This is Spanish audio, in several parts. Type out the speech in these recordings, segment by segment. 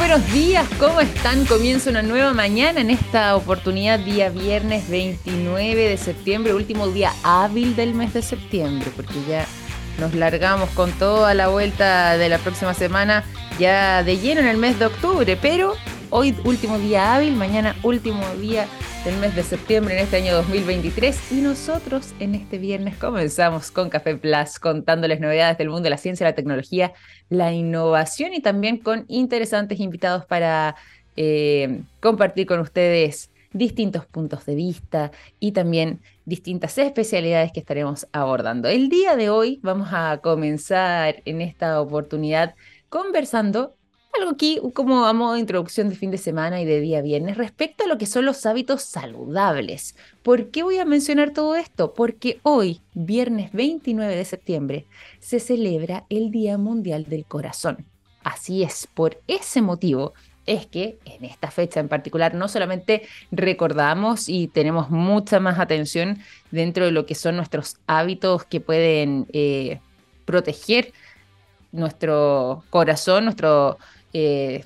buenos días, ¿cómo están? Comienza una nueva mañana en esta oportunidad, día viernes 29 de septiembre, último día hábil del mes de septiembre, porque ya nos largamos con toda la vuelta de la próxima semana ya de lleno en el mes de octubre, pero hoy último día hábil, mañana último día del mes de septiembre en este año 2023 y nosotros en este viernes comenzamos con Café Plus contándoles novedades del mundo de la ciencia, la tecnología, la innovación y también con interesantes invitados para eh, compartir con ustedes distintos puntos de vista y también distintas especialidades que estaremos abordando. El día de hoy vamos a comenzar en esta oportunidad conversando algo aquí como a modo de introducción de fin de semana y de día viernes respecto a lo que son los hábitos saludables. ¿Por qué voy a mencionar todo esto? Porque hoy, viernes 29 de septiembre, se celebra el Día Mundial del Corazón. Así es, por ese motivo es que en esta fecha en particular no solamente recordamos y tenemos mucha más atención dentro de lo que son nuestros hábitos que pueden eh, proteger nuestro corazón, nuestro eh,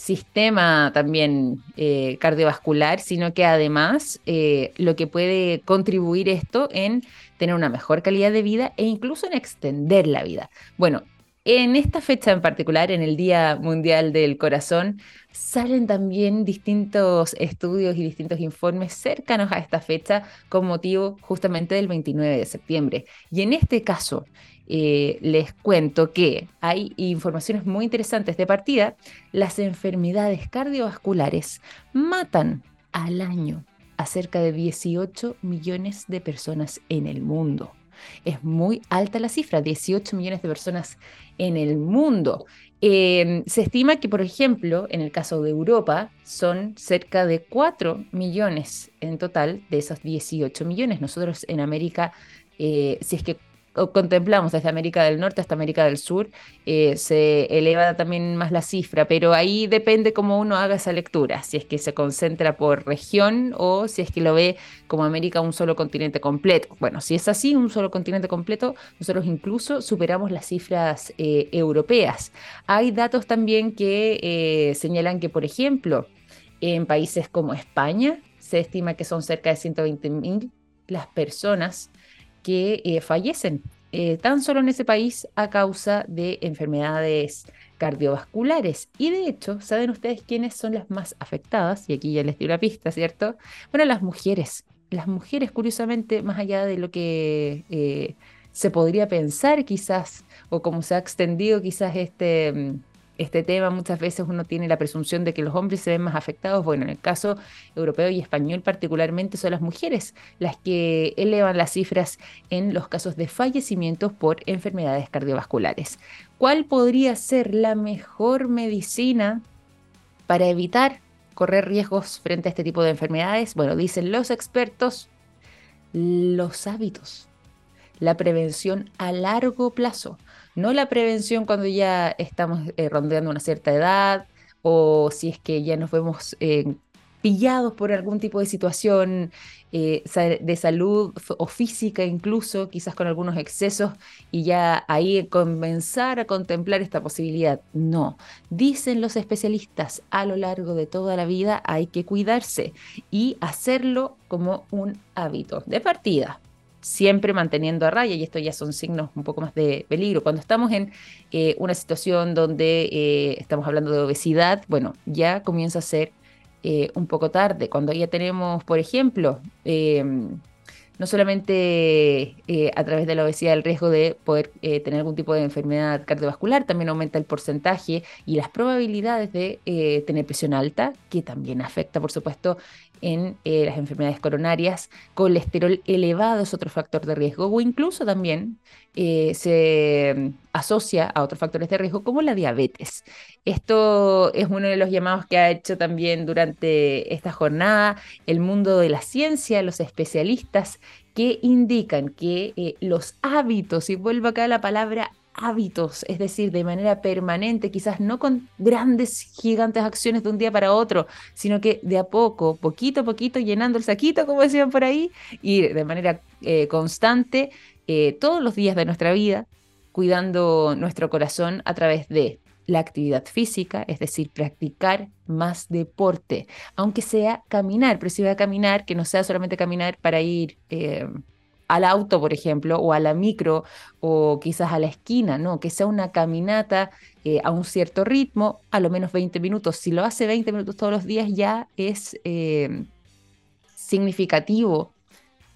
sistema también eh, cardiovascular, sino que además eh, lo que puede contribuir esto en tener una mejor calidad de vida e incluso en extender la vida. Bueno, en esta fecha en particular, en el Día Mundial del Corazón, salen también distintos estudios y distintos informes cercanos a esta fecha con motivo justamente del 29 de septiembre. Y en este caso, eh, les cuento que hay informaciones muy interesantes de partida. Las enfermedades cardiovasculares matan al año a cerca de 18 millones de personas en el mundo. Es muy alta la cifra, 18 millones de personas en el mundo. Em, se estima que, por ejemplo, en el caso de Europa, son cerca de 4 millones en total de esos 18 millones. Nosotros en América, eh, si es que contemplamos desde América del Norte hasta América del Sur, eh, se eleva también más la cifra, pero ahí depende cómo uno haga esa lectura, si es que se concentra por región o si es que lo ve como América un solo continente completo. Bueno, si es así, un solo continente completo, nosotros incluso superamos las cifras eh, europeas. Hay datos también que eh, señalan que, por ejemplo, en países como España, se estima que son cerca de 120 mil las personas que eh, fallecen eh, tan solo en ese país a causa de enfermedades cardiovasculares. Y de hecho, ¿saben ustedes quiénes son las más afectadas? Y aquí ya les di una pista, ¿cierto? Bueno, las mujeres. Las mujeres, curiosamente, más allá de lo que eh, se podría pensar quizás, o como se ha extendido quizás este mm, este tema, muchas veces uno tiene la presunción de que los hombres se ven más afectados. Bueno, en el caso europeo y español particularmente son las mujeres las que elevan las cifras en los casos de fallecimientos por enfermedades cardiovasculares. ¿Cuál podría ser la mejor medicina para evitar correr riesgos frente a este tipo de enfermedades? Bueno, dicen los expertos, los hábitos, la prevención a largo plazo no la prevención cuando ya estamos eh, rondeando una cierta edad o si es que ya nos vemos eh, pillados por algún tipo de situación eh, de salud o física incluso, quizás con algunos excesos, y ya ahí comenzar a contemplar esta posibilidad. No, dicen los especialistas, a lo largo de toda la vida hay que cuidarse y hacerlo como un hábito de partida siempre manteniendo a raya, y esto ya son signos un poco más de peligro. Cuando estamos en eh, una situación donde eh, estamos hablando de obesidad, bueno, ya comienza a ser eh, un poco tarde. Cuando ya tenemos, por ejemplo, no solamente a través de la obesidad el riesgo de poder tener algún tipo de enfermedad cardiovascular, también aumenta el porcentaje y las probabilidades de tener presión alta, que también afecta, por supuesto, en eh, las enfermedades coronarias, colesterol elevado es otro factor de riesgo o incluso también eh, se mm, asocia a otros factores de riesgo como la diabetes. Esto es uno de los llamados que ha hecho también durante esta jornada el mundo de la ciencia, los especialistas que indican que eh, los hábitos, y vuelvo acá a la palabra hábitos, es decir, de manera permanente, quizás no con grandes, gigantes acciones de un día para otro, sino que de a poco, poquito a poquito, llenando el saquito, como decían por ahí, y de manera eh, constante, eh, todos los días de nuestra vida, cuidando nuestro corazón a través de la actividad física, es decir, practicar más deporte, aunque sea caminar, pero si va a caminar, que no sea solamente caminar para ir eh, al auto, por ejemplo, o a la micro, o quizás a la esquina, no, que sea una caminata eh, a un cierto ritmo, a lo menos 20 minutos. Si lo hace 20 minutos todos los días, ya es eh, significativo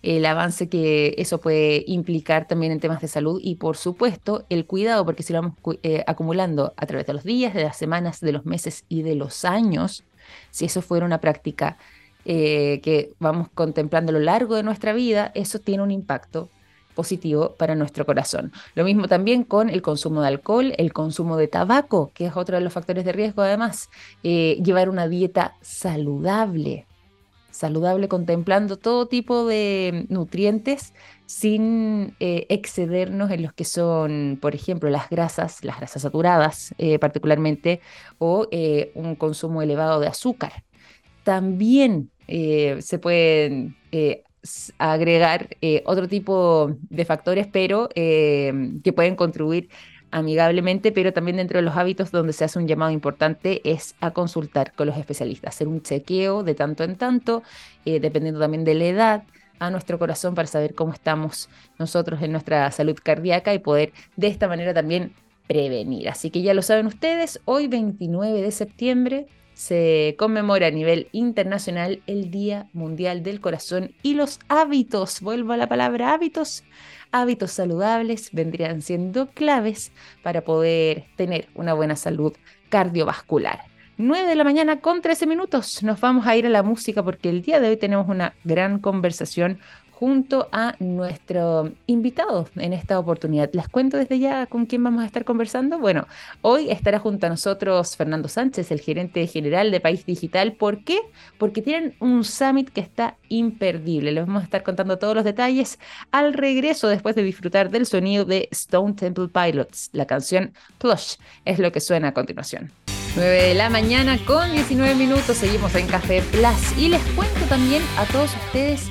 el avance que eso puede implicar también en temas de salud y por supuesto el cuidado, porque si lo vamos eh, acumulando a través de los días, de las semanas, de los meses y de los años, si eso fuera una práctica eh, que vamos contemplando a lo largo de nuestra vida, eso tiene un impacto positivo para nuestro corazón. Lo mismo también con el consumo de alcohol, el consumo de tabaco, que es otro de los factores de riesgo además, eh, llevar una dieta saludable, saludable contemplando todo tipo de nutrientes sin eh, excedernos en los que son, por ejemplo, las grasas, las grasas saturadas particularmente, o un consumo elevado de azúcar. También se pueden agregar otro tipo de factores, pero que pueden contribuir amigablemente, pero también dentro de los hábitos donde se hace un llamado importante es a consultar con los especialistas, hacer un chequeo de tanto en tanto, eh, dependiendo también de la edad, a nuestro corazón para saber cómo estamos nosotros en nuestra salud cardíaca y poder de esta manera también prevenir. Así que ya lo saben ustedes, hoy 29 de septiembre se conmemora a nivel internacional el Día Mundial del Corazón y los hábitos, vuelvo a la palabra hábitos, hábitos saludables vendrían siendo claves para poder tener una buena salud cardiovascular. 9 de la mañana con 13 minutos. Nos vamos a ir a la música porque el día de hoy tenemos una gran conversación junto a nuestro invitado en esta oportunidad. Les cuento desde ya con quién vamos a estar conversando. Bueno, hoy estará junto a nosotros Fernando Sánchez, el gerente general de País Digital. ¿Por qué? Porque tienen un summit que está imperdible. Les vamos a estar contando todos los detalles al regreso después de disfrutar del sonido de Stone Temple Pilots. La canción Plush es lo que suena a continuación. 9 de la mañana con 19 minutos, seguimos en Café Plus y les cuento también a todos ustedes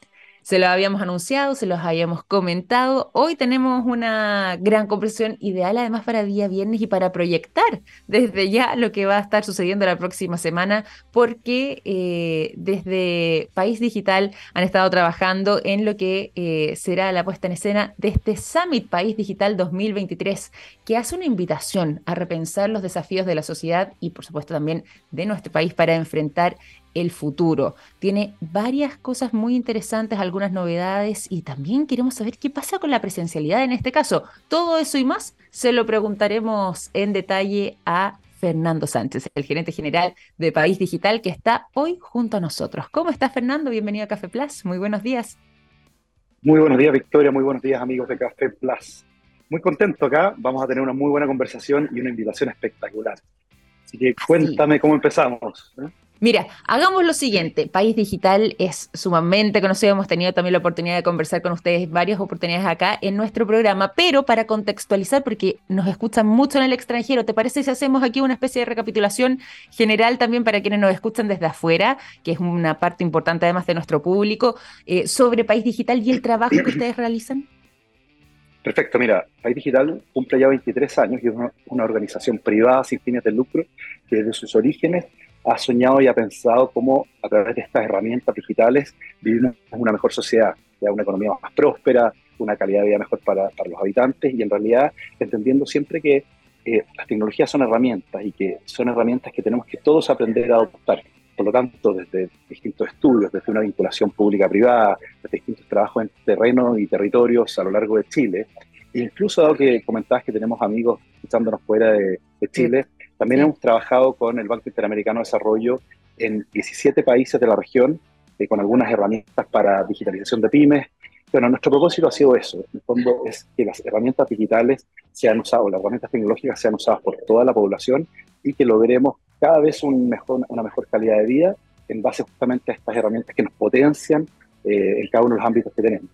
Se lo habíamos anunciado, se los habíamos comentado. Hoy tenemos una gran conversación ideal además para día viernes y para proyectar desde ya lo que va a estar sucediendo la próxima semana, porque eh, desde País Digital han estado trabajando en lo que eh, será la puesta en escena de este Summit País Digital 2023, que hace una invitación a repensar los desafíos de la sociedad y por supuesto también de nuestro país para enfrentar el futuro. Tiene varias cosas muy interesantes, algunas novedades y también queremos saber qué pasa con la presencialidad en este caso. Todo eso y más se lo preguntaremos en detalle a Fernando Sánchez, el gerente general de País Digital que está hoy junto a nosotros. ¿Cómo estás Fernando? Bienvenido a Café Plus. Muy buenos días. Muy buenos días Victoria, muy buenos días amigos de Café Plus. Muy contento acá, vamos a tener una muy buena conversación y una invitación espectacular. Así que cuéntame cómo empezamos. ¿eh? Mira, hagamos lo siguiente. País Digital es sumamente conocido. Hemos tenido también la oportunidad de conversar con ustedes varias oportunidades acá en nuestro programa, pero para contextualizar, porque nos escuchan mucho en el extranjero, ¿te parece si hacemos aquí una especie de recapitulación general también para quienes nos escuchan desde afuera, que es una parte importante además de nuestro público, eh, sobre País Digital y el trabajo que ustedes realizan? Perfecto, mira, País Digital cumple ya 23 años y es una organización privada sin fines de lucro que desde sus orígenes ha soñado y ha pensado cómo a través de estas herramientas digitales vivimos una mejor sociedad, una economía más próspera, una calidad de vida mejor para, para los habitantes y en realidad entendiendo siempre que eh, las tecnologías son herramientas y que son herramientas que tenemos que todos aprender a adoptar. Por lo tanto, desde distintos estudios, desde una vinculación pública-privada, desde distintos trabajos en terreno y territorios a lo largo de Chile, e incluso dado que comentabas que tenemos amigos escuchándonos fuera de, Chile, también hemos trabajado con el Banco Interamericano de Desarrollo en 17 países de la región, eh, con algunas herramientas para digitalización de pymes, Bueno, nuestro propósito ha sido eso. En el fondo es que las herramientas digitales sean usadas, las herramientas tecnológicas sean usadas por toda la población y que logremos cada vez un mejor, una mejor calidad de vida en base justamente a estas herramientas que nos potencian eh, en cada uno de los ámbitos que tenemos.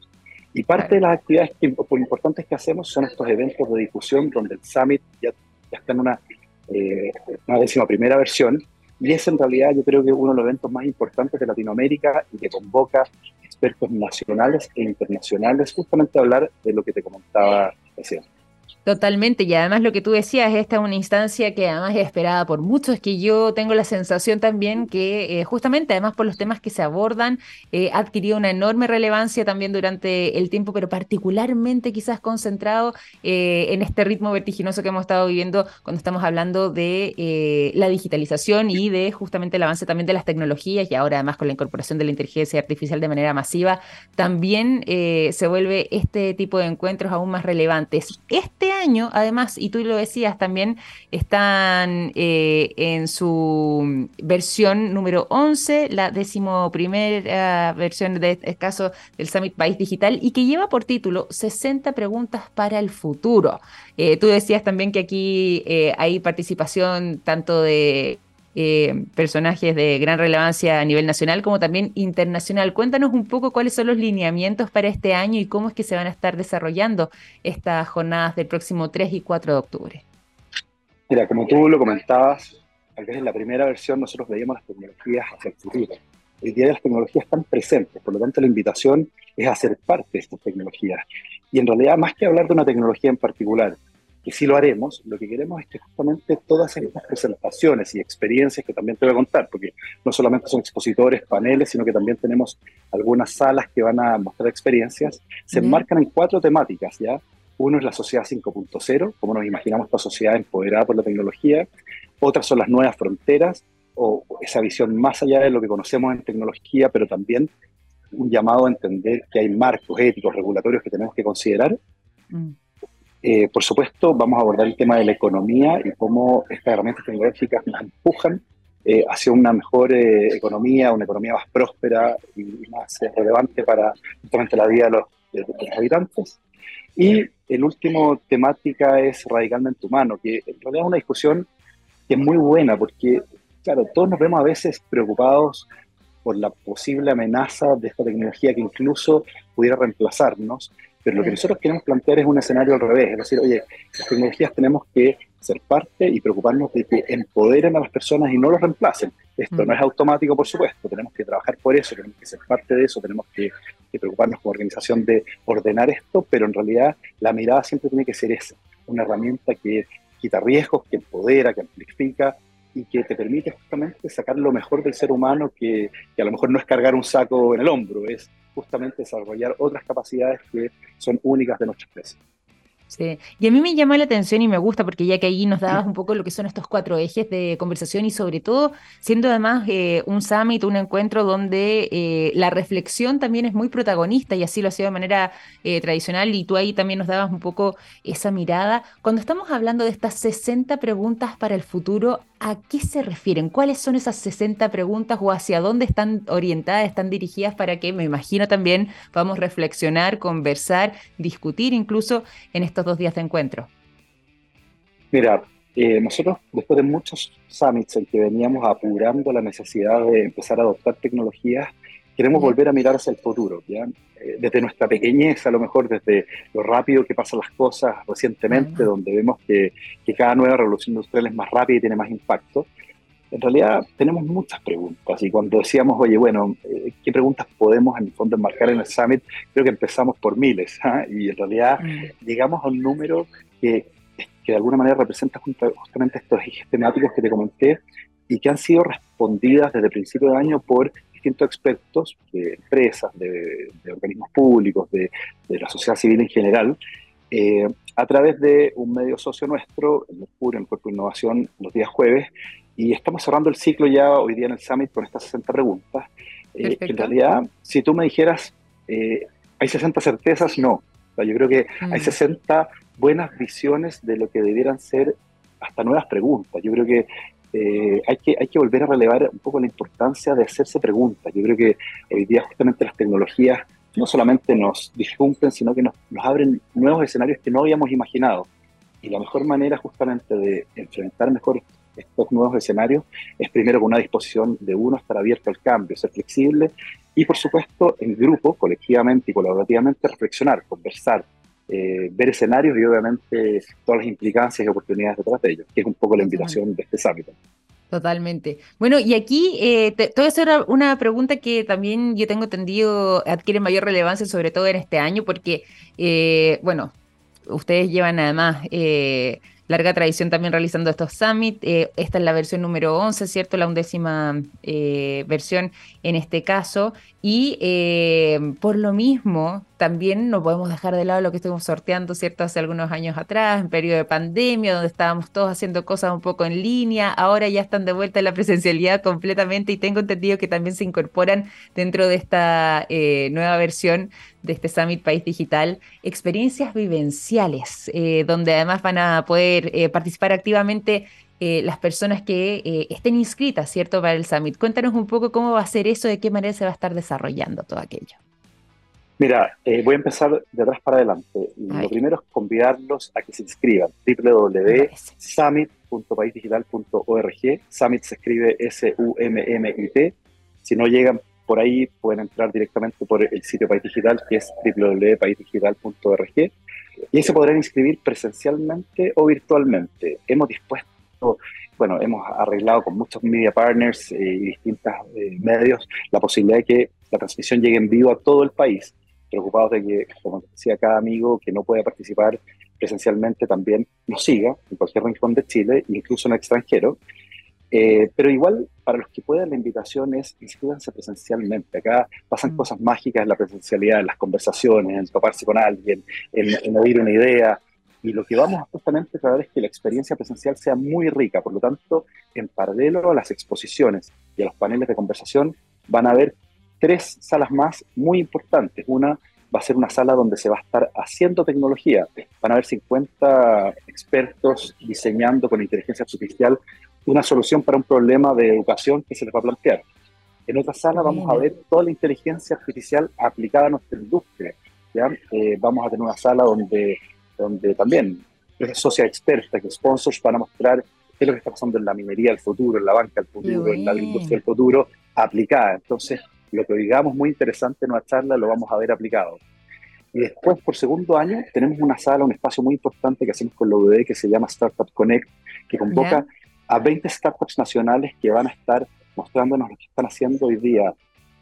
Y parte de las actividades que, por importantes que hacemos son estos eventos de difusión donde el Summit ya, ya está en una, eh, una décima primera versión y es en realidad yo creo que uno de los eventos más importantes de Latinoamérica y que convoca expertos nacionales e internacionales justamente a hablar de lo que te comentaba recién. Totalmente, y además lo que tú decías, esta es una instancia que además es esperada por muchos, que yo tengo la sensación también que eh, justamente además por los temas que se abordan, eh, ha adquirido una enorme relevancia también durante el tiempo, pero particularmente quizás concentrado eh, en este ritmo vertiginoso que hemos estado viviendo cuando estamos hablando de la digitalización y de justamente el avance también de las tecnologías y ahora además con la incorporación de la inteligencia artificial de manera masiva, también se vuelve este tipo de encuentros aún más relevantes. Este año, además, y tú lo decías también, están eh, en su versión número 11, la decimoprimera versión de este caso del Summit País Digital, y que lleva por título 60 preguntas para el futuro. Eh, tú decías también que aquí eh, hay participación tanto de eh, personajes de gran relevancia a nivel nacional como también internacional. Cuéntanos un poco cuáles son los lineamientos para este año y cómo es que se van a estar desarrollando estas jornadas del próximo 3 y 4 de octubre. Mira, como tú lo comentabas, tal vez en la primera versión nosotros veíamos las tecnologías hacia el futuro. El día de las tecnologías están presentes, por lo tanto la invitación es a ser parte de estas tecnologías. Y en realidad, más que hablar de una tecnología en particular, y sí lo haremos, lo que queremos es que justamente todas estas presentaciones y experiencias que también te voy a contar, porque no solamente son expositores, paneles, sino que también tenemos algunas salas que van a mostrar experiencias, se enmarcan en cuatro temáticas, ¿ya? Uno es la sociedad 5.0, cómo nos imaginamos esta sociedad empoderada por la tecnología. Otras son las nuevas fronteras, o esa visión más allá de lo que conocemos en tecnología, pero también un llamado a entender que hay marcos éticos, regulatorios que tenemos que considerar. Mm. Eh, por supuesto, vamos a abordar el tema de la economía y cómo estas herramientas tecnológicas nos empujan eh, hacia una mejor eh, economía, una economía más próspera y, más relevante para justamente la vida de los, de los, habitantes. Y el último temática es radicalmente humano, que en realidad es una discusión que es muy buena porque, claro, todos nos vemos a veces preocupados por la posible amenaza de esta tecnología que incluso pudiera reemplazarnos, pero lo que nosotros queremos plantear es un escenario al revés, es decir, oye, las tecnologías tenemos que ser parte y preocuparnos de que empoderen a las personas y no los reemplacen. Esto no es automático, por supuesto, tenemos que trabajar por eso, tenemos que ser parte de eso, tenemos que, preocuparnos como organización de ordenar esto, pero en realidad la mirada siempre tiene que ser esa, una herramienta que quita riesgos, que empodera, que amplifica y que te permite justamente sacar lo mejor del ser humano, que, que a lo mejor no es cargar un saco en el hombro, es justamente desarrollar otras capacidades que son únicas de nuestra especie. Sí, y a mí me llama la atención y me gusta porque ya que ahí nos dabas un poco lo que son estos cuatro ejes de conversación y sobre todo siendo además eh, un summit, un encuentro donde eh, la reflexión también es muy protagonista y así lo ha sido de manera eh, tradicional y tú ahí también nos dabas un poco esa mirada. Cuando estamos hablando de estas 60 preguntas para el futuro, ¿a qué se refieren? ¿Cuáles son esas 60 preguntas o hacia dónde están orientadas, están dirigidas para que, me imagino también, podamos reflexionar, conversar, discutir incluso en estos dos días de encuentro? Mira, eh, nosotros después de muchos summits en que veníamos apurando la necesidad de empezar a adoptar tecnologías, queremos volver a mirar hacia el futuro, ¿ya? Eh, desde nuestra pequeñez, a lo mejor desde lo rápido que pasan las cosas recientemente, donde vemos que, que, cada nueva revolución industrial es más rápida y tiene más impacto. En realidad tenemos muchas preguntas y cuando decíamos, oye, bueno, eh, ¿qué preguntas podemos en el fondo enmarcar en el summit? Creo que empezamos por miles ¿ah? y en realidad llegamos a un número que, que de alguna manera representa justamente estos ejes temáticos que te comenté y que han sido respondidas desde el principio de año por distintos expertos de empresas, de, organismos públicos, de, la sociedad civil en general, eh, a través de un medio socio nuestro, el Mercurio, el Cuerpo de Innovación, los días jueves, y estamos cerrando el ciclo ya hoy día en el Summit con estas 60 preguntas. Eh, en realidad, si tú me dijeras, eh, ¿hay 60 certezas? No. yo creo que hay 60 mm. buenas visiones de lo que debieran ser hasta nuevas preguntas. Yo creo que eh, hay, que, hay que volver a relevar un poco la importancia de hacerse preguntas. Yo creo que hoy día justamente las tecnologías no solamente nos disrumpen, sino que nos, nos abren nuevos escenarios que no habíamos imaginado. Y la mejor manera justamente de enfrentar mejor estos nuevos escenarios es primero con una disposición de uno estar abierto al cambio, ser flexible y por supuesto en grupo, colectivamente y colaborativamente reflexionar, conversar, eh, ver escenarios y obviamente todas las implicancias y oportunidades detrás de ellos, que es un poco la invitación de este summit. Totalmente. Bueno, y aquí eh, te, voy a hacer una pregunta que también yo tengo entendido adquiere mayor relevancia, sobre todo en este año, porque, eh, bueno, ustedes llevan además eh, larga tradición también realizando estos summits. Esta es la versión número 11, ¿cierto? La undécima versión en este caso. Y eh, por lo mismo, también no podemos dejar de lado lo que estuvimos sorteando, ¿cierto? Hace algunos años atrás, en periodo de pandemia, donde estábamos todos haciendo cosas un poco en línea. Ahora ya están de vuelta en la presencialidad completamente y tengo entendido que también se incorporan dentro de esta nueva versión de este Summit País Digital, experiencias vivenciales, donde además van a poder participar activamente eh, las personas que eh, estén inscritas, ¿cierto?, para el Summit. Cuéntanos un poco cómo va a ser eso, de qué manera se va a estar desarrollando todo aquello. Mira, eh, voy a empezar de atrás para adelante. Lo primero es convidarlos a que se inscriban. www.summit.paisdigital.org. Summit se escribe S-U-M-M-I-T. Si no llegan por ahí, pueden entrar directamente por el sitio País Digital, que es www.paisdigital.org. Y ahí se podrán inscribir presencialmente o virtualmente. Hemos dispuesto bueno, hemos arreglado con muchos media partners eh, y distintos eh, medios la posibilidad de que la transmisión llegue en vivo a todo el país, preocupados de que, como decía cada amigo que no puede participar presencialmente, también nos siga en cualquier rincón de Chile, incluso en extranjero. Eh, pero igual, para los que puedan, la invitación es inscríbanse presencialmente. Acá pasan mm. cosas mágicas en la presencialidad, en las conversaciones, en toparse con alguien, en, en oír una idea, y lo que vamos justamente a tratar es que la experiencia presencial sea muy rica. Por lo tanto, en paralelo a las exposiciones y a los paneles de conversación, van a haber tres salas más muy importantes. Una va a ser una sala donde se va a estar haciendo tecnología. Van a haber 50 expertos diseñando con inteligencia artificial una solución para un problema de educación que se les va a plantear. En otra sala vamos a ver toda la inteligencia artificial aplicada a nuestra industria. ¿ya? Eh, vamos a tener una sala donde donde también es socia experta, que sponsors van a mostrar qué es lo que está pasando en la minería del futuro, en la banca del futuro, en la industria del futuro, aplicada. Entonces, lo que digamos muy interesante en nuestra charla lo vamos a ver aplicado. Y después, por segundo año, tenemos una sala, un espacio muy importante que hacemos con la UDD que se llama Startup Connect, que convoca a 20 startups nacionales que van a estar mostrándonos lo que están haciendo hoy día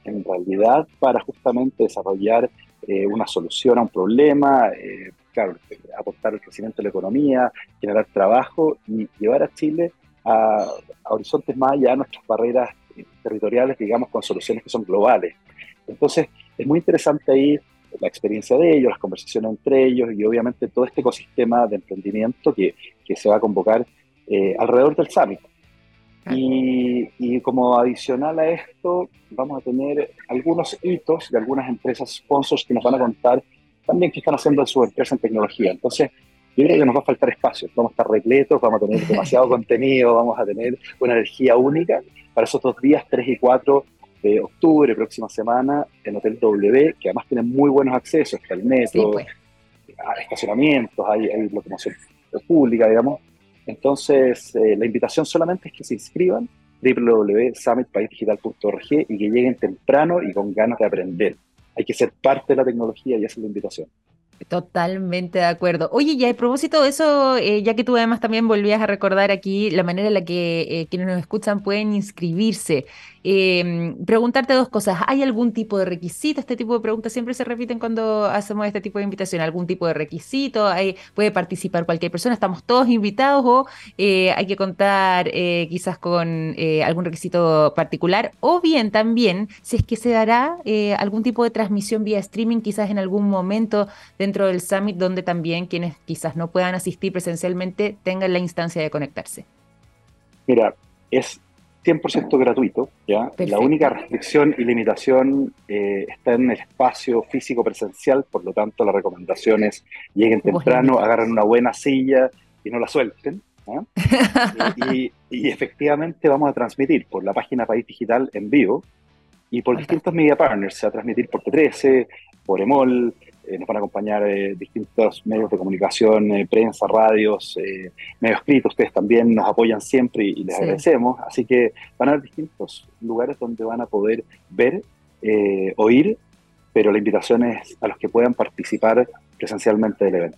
en realidad para justamente desarrollar eh, una solución a un problema, eh, claro, aportar el crecimiento de la economía, generar trabajo y llevar a Chile a, horizontes más allá de nuestras barreras territoriales, digamos, con soluciones que son globales. Entonces, es muy interesante ahí la experiencia de ellos, las conversaciones entre ellos y obviamente todo este ecosistema de emprendimiento que, que se va a convocar eh, alrededor del summit. Y, y, como adicional a esto, vamos a tener algunos hitos de algunas empresas sponsors que nos van a contar también que están haciendo su empresa en tecnología. Entonces, yo creo que nos va a faltar espacio, vamos a estar repletos, vamos a tener demasiado contenido, vamos a tener una energía única para esos dos días, 3 y 4 de octubre, próxima semana, en Hotel W, que además tiene muy buenos accesos, está el metro, pues. hay estacionamientos, hay, hay locomoción pública, digamos. Entonces, eh, la invitación solamente es que se inscriban www.summitpaisdigital.org y que lleguen temprano y con ganas de aprender hay que ser parte de la tecnología y esa es la invitación. Totalmente de acuerdo. Oye, y a propósito de eso, eh, ya que tú además también volvías a recordar aquí la manera en la que eh, quienes nos escuchan pueden inscribirse. Em, preguntarte dos cosas. ¿Hay algún tipo de requisito? Este tipo de preguntas siempre se repiten cuando hacemos este tipo de invitación. ¿Algún tipo de requisito? ¿Hay, ¿Puede participar cualquier persona? ¿Estamos todos invitados o eh, hay que contar eh, quizás con eh, algún requisito particular? O bien también, si es que se dará algún tipo de transmisión vía streaming, quizás en algún momento dentro del summit, donde también quienes quizás no puedan asistir presencialmente tengan la instancia de conectarse. Mira, es 100% gratuito. ¿ya? La única restricción y limitación eh, está en el espacio físico presencial, por lo tanto la recomendación es lleguen temprano, agarren una buena silla y no la suelten. y, efectivamente vamos a transmitir por la página País Digital en vivo y por distintos media partners. Se va a transmitir por T13, por EMOL, eh, nos van a acompañar eh, distintos medios de comunicación, eh, prensa, radios, medios escritos. Ustedes también nos apoyan siempre y, les agradecemos. Así que van a haber distintos lugares donde van a poder ver, oír, pero la invitación es a los que puedan participar presencialmente del evento.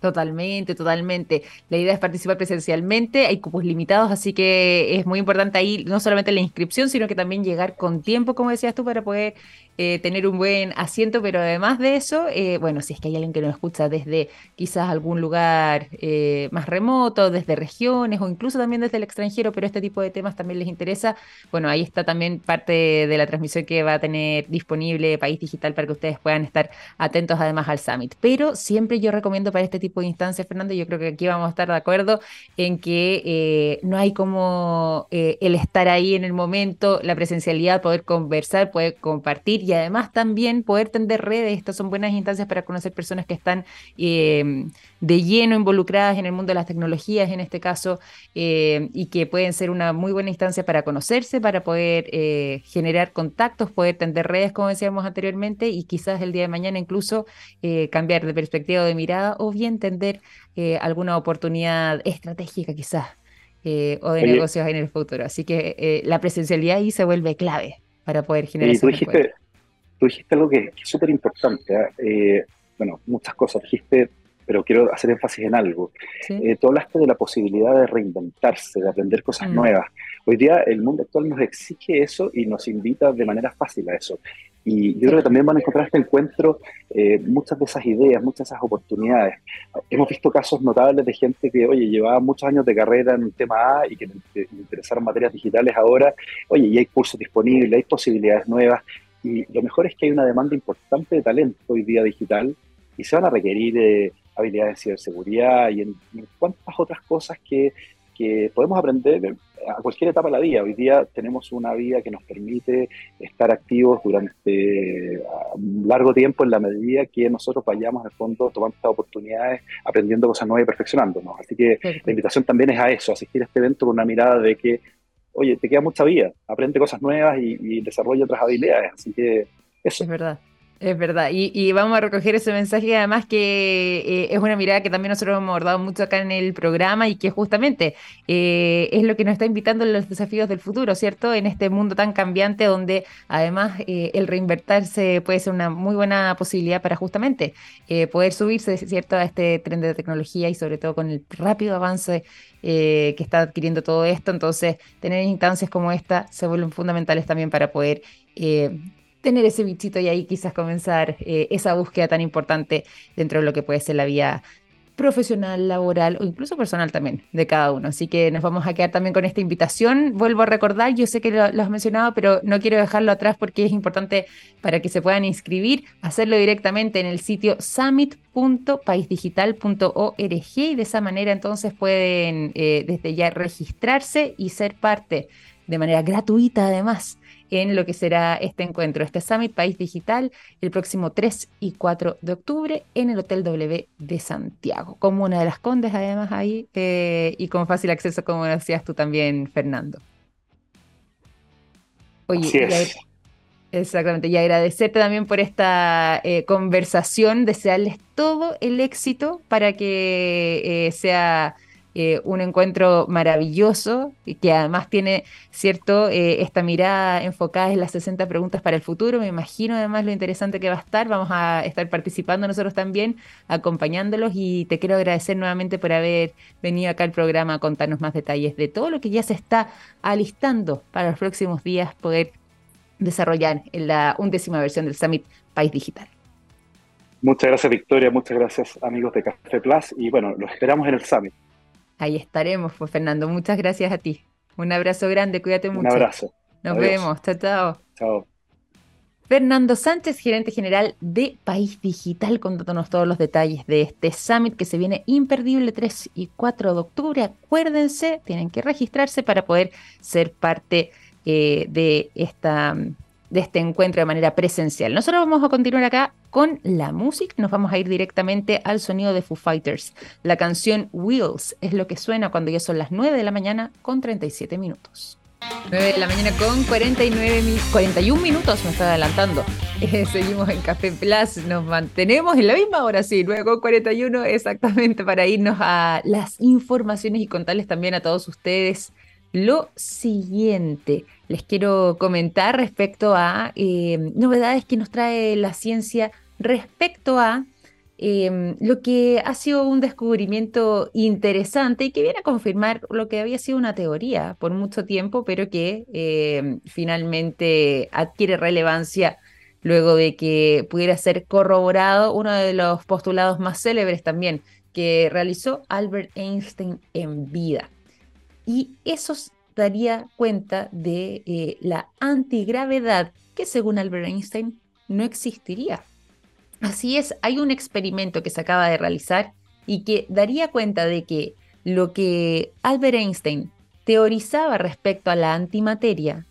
Totalmente, totalmente. La idea es participar presencialmente, hay cupos limitados, así que es muy importante ahí no solamente la inscripción, sino que también llegar con tiempo, como decías tú, para poder eh, tener un buen asiento, pero además de eso, eh, bueno, si es que hay alguien que nos escucha desde quizás algún lugar eh, más remoto, desde regiones o incluso también desde el extranjero, pero este tipo de temas también les interesa, bueno, ahí está también parte de la transmisión que va a tener disponible País Digital para que ustedes puedan estar atentos además al Summit. Pero siempre yo recomiendo para este tipo de instancias, Fernando, yo creo que aquí vamos a estar de acuerdo en que no hay como el estar ahí en el momento, la presencialidad, poder conversar, poder compartir y además también poder tender redes. Estas son buenas instancias para conocer personas que están eh, de lleno involucradas en el mundo de las tecnologías, en este caso, eh, y que pueden ser una muy buena instancia para conocerse, para poder eh, generar contactos, poder tender redes, como decíamos anteriormente, y quizás el día de mañana incluso cambiar de perspectiva o de mirada o bien tender alguna oportunidad estratégica quizás. o de negocios en el futuro. Así que la presencialidad ahí se vuelve clave para poder generar. tú dijiste, tú dijiste algo que, es súper importante. ¿ah? Eh, bueno, muchas cosas dijiste, pero quiero hacer énfasis en algo. Eh, tú hablaste de la posibilidad de reinventarse, de aprender cosas mm. nuevas. Hoy día el mundo actual nos exige eso y nos invita de manera fácil a eso. Y yo creo que también van a encontrar este encuentro eh, muchas de esas ideas, muchas de esas oportunidades. Hemos visto casos notables de gente que, oye, llevaba muchos años de carrera en un tema A y que le interesaron materias digitales ahora. Oye, y hay cursos disponibles, hay posibilidades nuevas. Y lo mejor es que hay una demanda importante de talento hoy día digital y se van a requerir eh, habilidades de ciberseguridad y en, cuantas otras cosas que, que, podemos aprender a cualquier etapa de la vida. Hoy día tenemos una vida que nos permite estar activos durante un largo tiempo en la medida que nosotros vayamos en el fondo tomando estas oportunidades, aprendiendo cosas nuevas y perfeccionándonos. Así que la invitación también es a eso, asistir a este evento con una mirada de que oye, te queda mucha vida, aprende cosas nuevas y, desarrolla otras habilidades. Así que eso. Es verdad. Es verdad, y, vamos a recoger ese mensaje además que eh, es una mirada que también nosotros hemos abordado mucho acá en el programa y que justamente eh, es lo que nos está invitando en los desafíos del futuro, ¿cierto? En este mundo tan cambiante donde además eh, el reinvertirse puede ser una muy buena posibilidad para justamente poder subirse, ¿cierto?, a este tren de tecnología y sobre todo con el rápido avance que está adquiriendo todo esto. Entonces, tener instancias como esta se vuelven fundamentales también para poder tener ese bichito y ahí quizás comenzar eh, esa búsqueda tan importante dentro de lo que puede ser la vida profesional, laboral o incluso personal también de cada uno. Así que nos vamos a quedar también con esta invitación. Vuelvo a recordar, yo sé que lo, has mencionado, pero no quiero dejarlo atrás porque es importante para que se puedan inscribir, hacerlo directamente en el sitio summit.paisdigital.org y de esa manera entonces pueden eh, desde ya registrarse y ser parte de manera gratuita además en lo que será este encuentro, este Summit País Digital, el próximo 3 y 4 de octubre en el Hotel W de Santiago, como una de las Condes además ahí eh, y con fácil acceso, como decías tú también, Fernando. Oye, exactamente, y agradecerte también por esta eh, conversación, desearles todo el éxito para que eh, sea eh, un encuentro maravilloso que además tiene, cierto, eh, esta mirada enfocada en las 60 preguntas para el futuro. Me imagino además lo interesante que va a estar. Vamos a estar participando nosotros también, acompañándolos y te quiero agradecer nuevamente por haber venido acá al programa a contarnos más detalles de todo lo que ya se está alistando para los próximos días poder desarrollar en la undécima versión del Summit País Digital. Muchas gracias, Victoria. Muchas gracias, amigos de Café Plus. Y bueno, los esperamos en el Summit. Ahí estaremos, pues Fernando. Muchas gracias a ti. Un abrazo grande, cuídate mucho. Un abrazo. Nos vemos. Chao, chao. Chao. Fernando Sánchez, gerente general de País Digital, contándonos todos los detalles de este summit que se viene imperdible 3 y 4 de octubre. Acuérdense, tienen que registrarse para poder ser parte eh, de esta de este encuentro de manera presencial. Nosotros vamos a continuar acá con la música, nos vamos a ir directamente al sonido de Foo Fighters. La canción Wheels es lo que suena cuando ya son las 9 de la mañana con 37 minutos. 9 de la mañana con 49 41 minutos, me está adelantando. Eh, seguimos en Café Plus, nos mantenemos en la misma hora, sí, 9 con 41 exactamente para irnos a las informaciones y contarles también a todos ustedes lo siguiente. Les quiero comentar respecto a eh, novedades que nos trae la ciencia respecto a Em, lo que ha sido un descubrimiento interesante y que viene a confirmar lo que había sido una teoría por mucho tiempo, pero que em, finalmente adquiere relevancia luego de que pudiera ser corroborado uno de los postulados más célebres también que realizó Albert Einstein en vida. Y eso daría cuenta de eh, la antigravedad que según Albert Einstein no existiría. Así es, hay un experimento que se acaba de realizar y que daría cuenta de que lo que Albert Einstein teorizaba respecto a la antimateria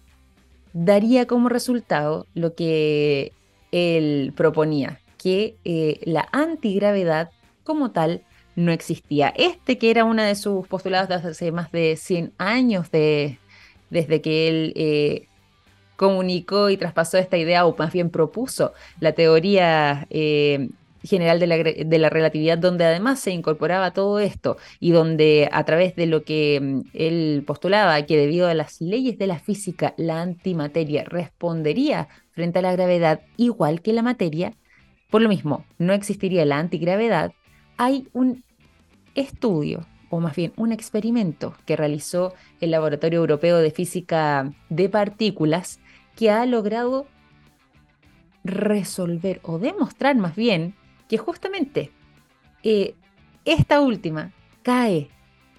daría como resultado lo que él proponía, que eh, la antigravedad como tal no existía. Este que era uno de sus postulados de hace más de 100 años de, desde que él eh, comunicó y traspasó esta idea, o más bien propuso la teoría eh, general de la, relatividad, donde además se incorporaba todo esto y donde a través de lo que mm, él postulaba, que debido a las leyes de la física, la antimateria respondería frente a la gravedad igual que la materia, por lo mismo, no existiría la antigravedad, hay un estudio o más bien un experimento que realizó el Laboratorio Europeo de Física de Partículas, que ha logrado resolver o demostrar más bien que justamente eh, esta última cae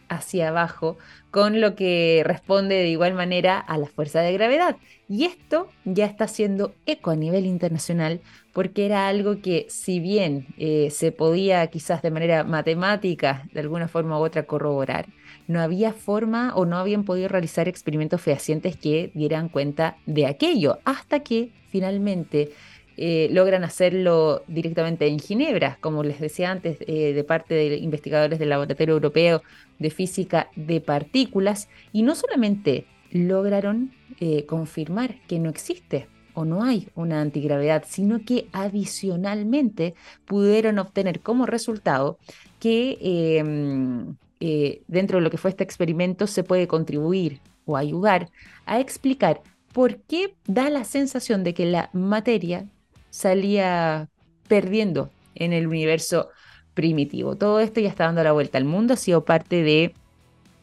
hacia abajo con lo que responde de igual manera a la fuerza de gravedad. Y esto ya está haciendo eco a nivel internacional porque era algo que si bien eh, se podía quizás de manera matemática de alguna forma u otra corroborar, no había forma o no habían podido realizar experimentos fehacientes que dieran cuenta de aquello, hasta que finalmente eh, logran hacerlo directamente en Ginebra, como les decía antes, eh, de parte de investigadores del Laboratorio Europeo de Física de Partículas, y no solamente lograron eh, confirmar que no existe o no hay una antigravedad, sino que adicionalmente pudieron obtener como resultado que em, eh, dentro de lo que fue este experimento se puede contribuir o ayudar a explicar por qué da la sensación de que la materia salía perdiendo en el universo primitivo. Todo esto ya está dando la vuelta al mundo, ha sido parte de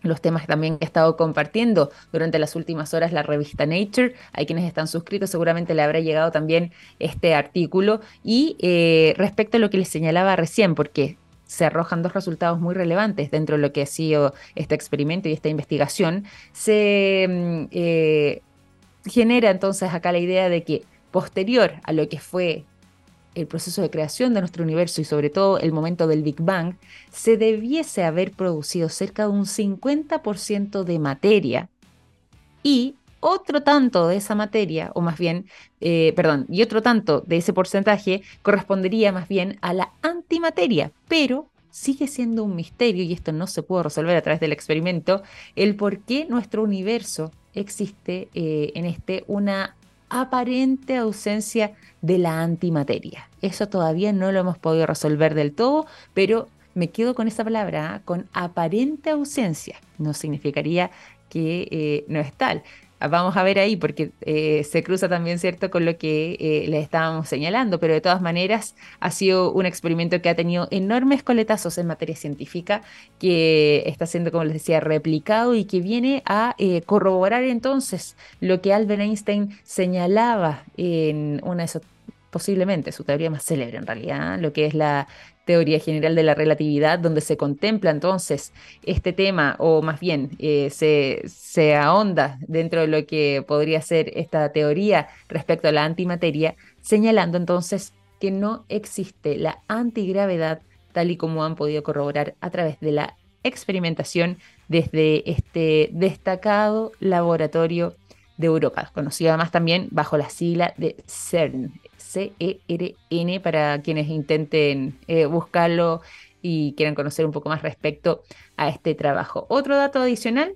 los temas también que he estado compartiendo durante las últimas horas la revista Nature. Hay quienes están suscritos, seguramente le habrá llegado también este artículo. Y eh, respecto a lo que les señalaba recién, porque se arrojan dos resultados muy relevantes dentro de lo que ha sido este experimento y esta investigación, se mm, eh, genera entonces acá la idea de que posterior a lo que fue el proceso de creación de nuestro universo y sobre todo el momento del Big Bang, se debiese haber producido cerca de un 50% de materia y otro tanto de esa materia, o más bien, eh, perdón, y otro tanto de ese porcentaje correspondería más bien a la antimateria, pero sigue siendo un misterio, y esto no se puede resolver a través del experimento, el por qué nuestro universo existe eh, en este una aparente ausencia de la antimateria. Eso todavía no lo hemos podido resolver del todo, pero me quedo con esa palabra, ¿ah? con aparente ausencia. No significaría que eh, no es tal vamos a ver ahí, porque eh, se cruza también, ¿cierto?, con lo que eh, les estábamos señalando, pero de todas maneras ha sido un experimento que ha tenido enormes coletazos en materia científica, que está siendo, como les decía, replicado y que viene a eh, corroborar entonces lo que Albert Einstein señalaba en una de sus posiblemente su teoría más célebre en realidad, lo que es la teoría general de la relatividad, donde se contempla entonces este tema, o más bien eh, se, se ahonda dentro de lo que podría ser esta teoría respecto a la antimateria, señalando entonces que no existe la antigravedad tal y como han podido corroborar a través de la experimentación desde este destacado laboratorio de Europa, conocido además también bajo la sigla de CERN, C-E-R-N, para quienes intenten eh, buscarlo y quieran conocer un poco más respecto a este trabajo. Otro dato adicional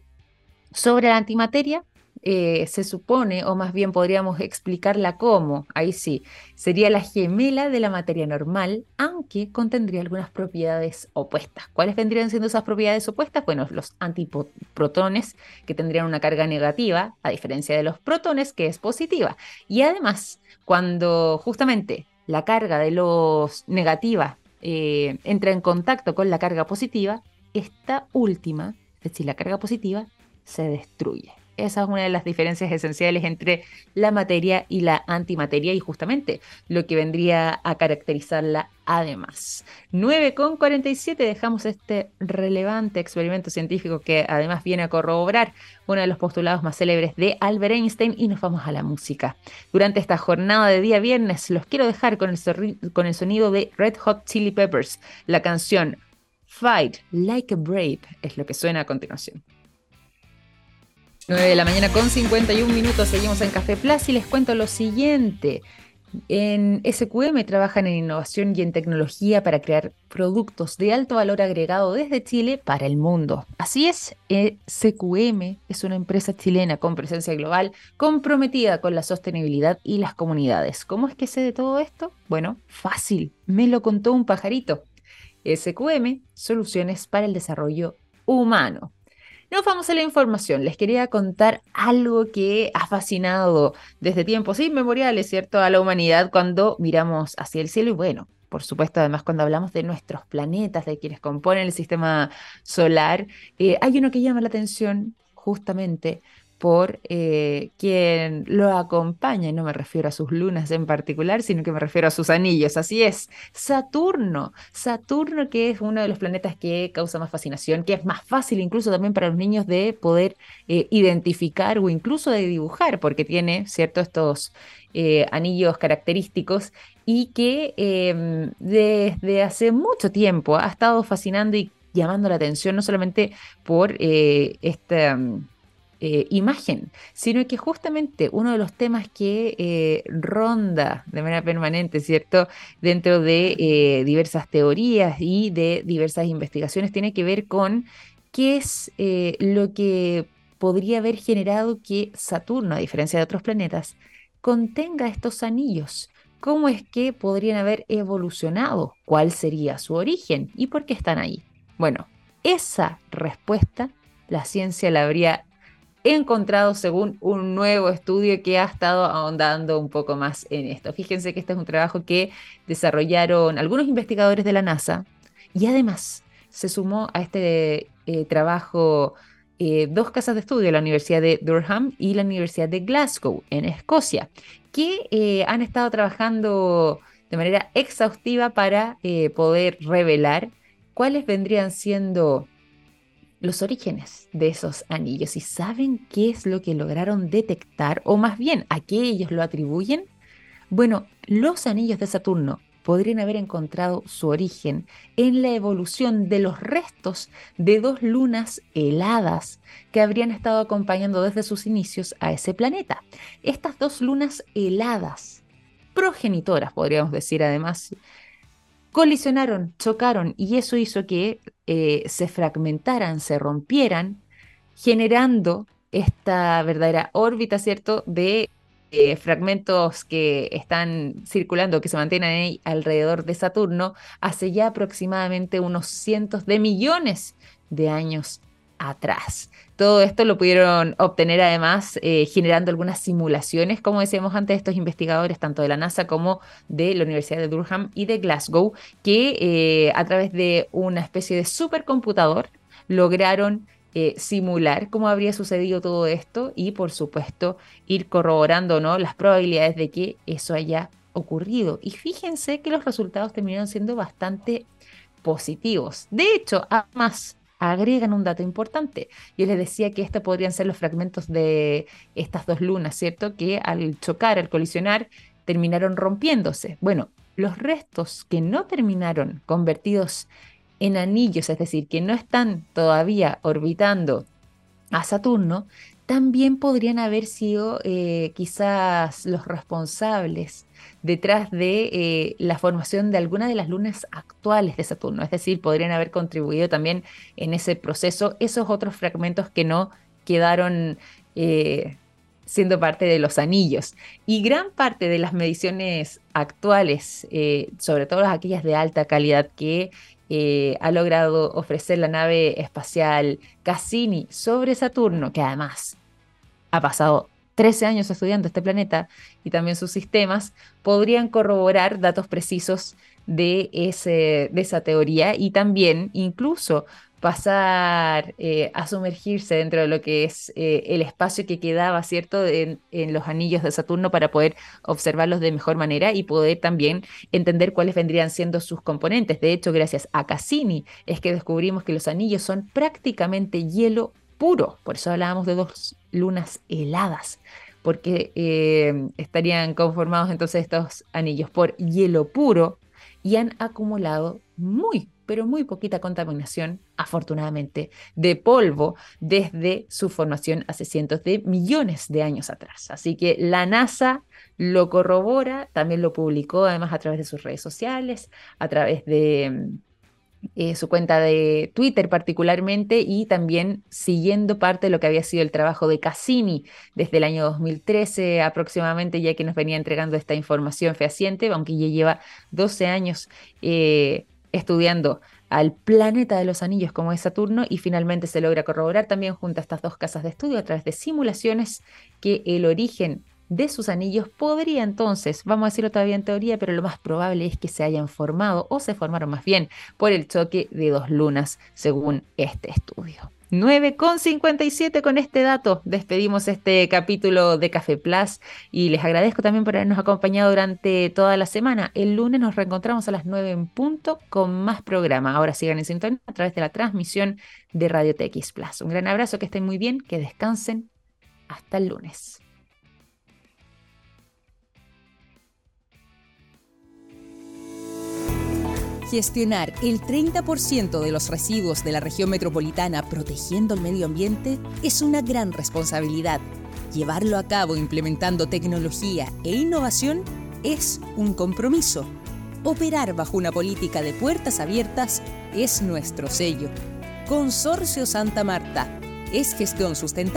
sobre la antimateria, eh, se supone, o más bien podríamos explicarla como, ahí sí, sería la gemela de la materia normal, aunque contendría algunas propiedades opuestas. ¿Cuáles vendrían siendo esas propiedades opuestas? Bueno, los antiprotones, que tendrían una carga negativa, a diferencia de los protones, que es positiva. Y además, cuando justamente la carga de los negativa eh, entra en contacto con la carga positiva, esta última, es decir, la carga positiva, se destruye. Esa es una de las diferencias esenciales entre la materia y la antimateria y justamente lo que vendría a caracterizarla además. 9,47 dejamos este relevante experimento científico que además viene a corroborar uno de los postulados más célebres de Albert Einstein y nos vamos a la música. Durante esta jornada de día viernes los quiero dejar con el, con el sonido de Red Hot Chili Peppers. La canción Fight Like a Brave es lo que suena a continuación. 9 de la mañana con 51 minutos, seguimos en Café Plus y les cuento lo siguiente. En SQM trabajan en innovación y en tecnología para crear productos de alto valor agregado desde Chile para el mundo. Así es, SQM es una empresa chilena con presencia global comprometida con la sostenibilidad y las comunidades. ¿Cómo es que sé de todo esto? Bueno, fácil, me lo contó un pajarito. SQM, soluciones para el desarrollo humano. Nos vamos a la información. Les quería contar algo que ha fascinado desde tiempos inmemoriales, ¿cierto?, a la humanidad cuando miramos hacia el cielo y bueno, por supuesto, además cuando hablamos de nuestros planetas, de quienes componen el sistema solar, eh, hay uno que llama la atención justamente por eh, quien lo acompaña, y no me refiero a sus lunas en particular, sino que me refiero a sus anillos. Así es, Saturno. Saturno que es uno de los planetas que causa más fascinación, que es más fácil incluso también para los niños de poder eh, identificar o incluso de dibujar, porque tiene, ¿cierto?, estos eh, anillos característicos y que em, desde hace mucho tiempo ha estado fascinando y llamando la atención, no solamente por esta eh, imagen, sino que justamente uno de los temas que eh, ronda de manera permanente, ¿cierto? Dentro de eh, diversas teorías y de diversas investigaciones tiene que ver con qué es lo que podría haber generado que Saturno, a diferencia de otros planetas, contenga estos anillos. ¿Cómo es que podrían haber evolucionado? ¿Cuál sería su origen? ¿Y por qué están ahí? Bueno, esa respuesta la ciencia la habría encontrado según un nuevo estudio que ha estado ahondando un poco más en esto. Fíjense que este es un trabajo que desarrollaron algunos investigadores de la NASA y además se sumó a este eh, trabajo eh, dos casas de estudio, la Universidad de Durham y la Universidad de Glasgow, en Escocia, que eh, han estado trabajando de manera exhaustiva para poder revelar cuáles vendrían siendo los orígenes de esos anillos y saben qué es lo que lograron detectar o más bien a qué ellos lo atribuyen. Bueno, los anillos de Saturno podrían haber encontrado su origen en la evolución de los restos de dos lunas heladas que habrían estado acompañando desde sus inicios a ese planeta. Estas dos lunas heladas, progenitoras podríamos decir además, colisionaron, chocaron y eso hizo que eh, se fragmentaran, se rompieran, generando esta verdadera órbita, ¿cierto?, de eh, fragmentos que están circulando, que se mantienen ahí alrededor de Saturno, hace ya aproximadamente unos cientos de millones de años atrás. Todo esto lo pudieron obtener además eh, generando algunas simulaciones, como decíamos antes, estos investigadores tanto de la NASA como de la Universidad de Durham y de Glasgow, que eh, a través de una especie de supercomputador lograron eh, simular cómo habría sucedido todo esto y por supuesto ir corroborando ¿no? las probabilidades de que eso haya ocurrido. Y fíjense que los resultados terminaron siendo bastante positivos. De hecho, además, agregan un dato importante. Yo les decía que estos podrían ser los fragmentos de estas dos lunas, ¿cierto? Que al chocar, al colisionar, terminaron rompiéndose. Bueno, los restos que no terminaron convertidos en anillos, es decir, que no están todavía orbitando a Saturno, también podrían haber sido eh, quizás los responsables detrás de eh, la formación de alguna de las lunas actuales de Saturno. Es decir, podrían haber contribuido también en ese proceso esos otros fragmentos que no quedaron, eh, siendo parte de los anillos. Y gran parte de las mediciones actuales, sobre todo aquellas de alta calidad que eh, ha logrado ofrecer la nave espacial Cassini sobre Saturno, que además ha pasado 13 años estudiando este planeta y también sus sistemas, podrían corroborar datos precisos de, ese, de esa teoría y también incluso pasar eh, a sumergirse dentro de lo que es eh, el espacio que quedaba, ¿cierto?, en, los anillos de Saturno para poder observarlos de mejor manera y poder también entender cuáles vendrían siendo sus componentes. De hecho, gracias a Cassini es que descubrimos que los anillos son prácticamente hielo puro, por eso hablábamos de dos lunas heladas porque eh, estarían conformados entonces estos anillos por hielo puro y han acumulado muy, pero muy poquita contaminación, afortunadamente, de polvo desde su formación hace cientos de millones de años atrás. Así que la NASA lo corrobora, también lo publicó además a través de sus redes sociales, a través de eh, su cuenta de Twitter particularmente y también siguiendo parte de lo que había sido el trabajo de Cassini desde el año 2013 aproximadamente, ya que nos venía entregando esta información fehaciente, aunque ya lleva 12 años. Eh, estudiando al planeta de los anillos como es Saturno y finalmente se logra corroborar también junto a estas dos casas de estudio a través de simulaciones que el origen de sus anillos podría entonces, vamos a decirlo todavía en teoría, pero lo más probable es que se hayan formado o se formaron más bien por el choque de dos lunas según este estudio. 9,57 con este dato. Despedimos este capítulo de Café Plus y les agradezco también por habernos acompañado durante toda la semana. El lunes nos reencontramos a las 9 en punto con más programa. Ahora sigan en sintonía a través de la transmisión de Radio TX Plus. Un gran abrazo, que estén muy bien, que descansen. Hasta el lunes. Gestionar el 30% de los residuos de la región metropolitana protegiendo el medio ambiente es una gran responsabilidad. Llevarlo a cabo implementando tecnología e innovación es un compromiso. Operar bajo una política de puertas abiertas es nuestro sello. Consorcio Santa Marta es gestión sustentable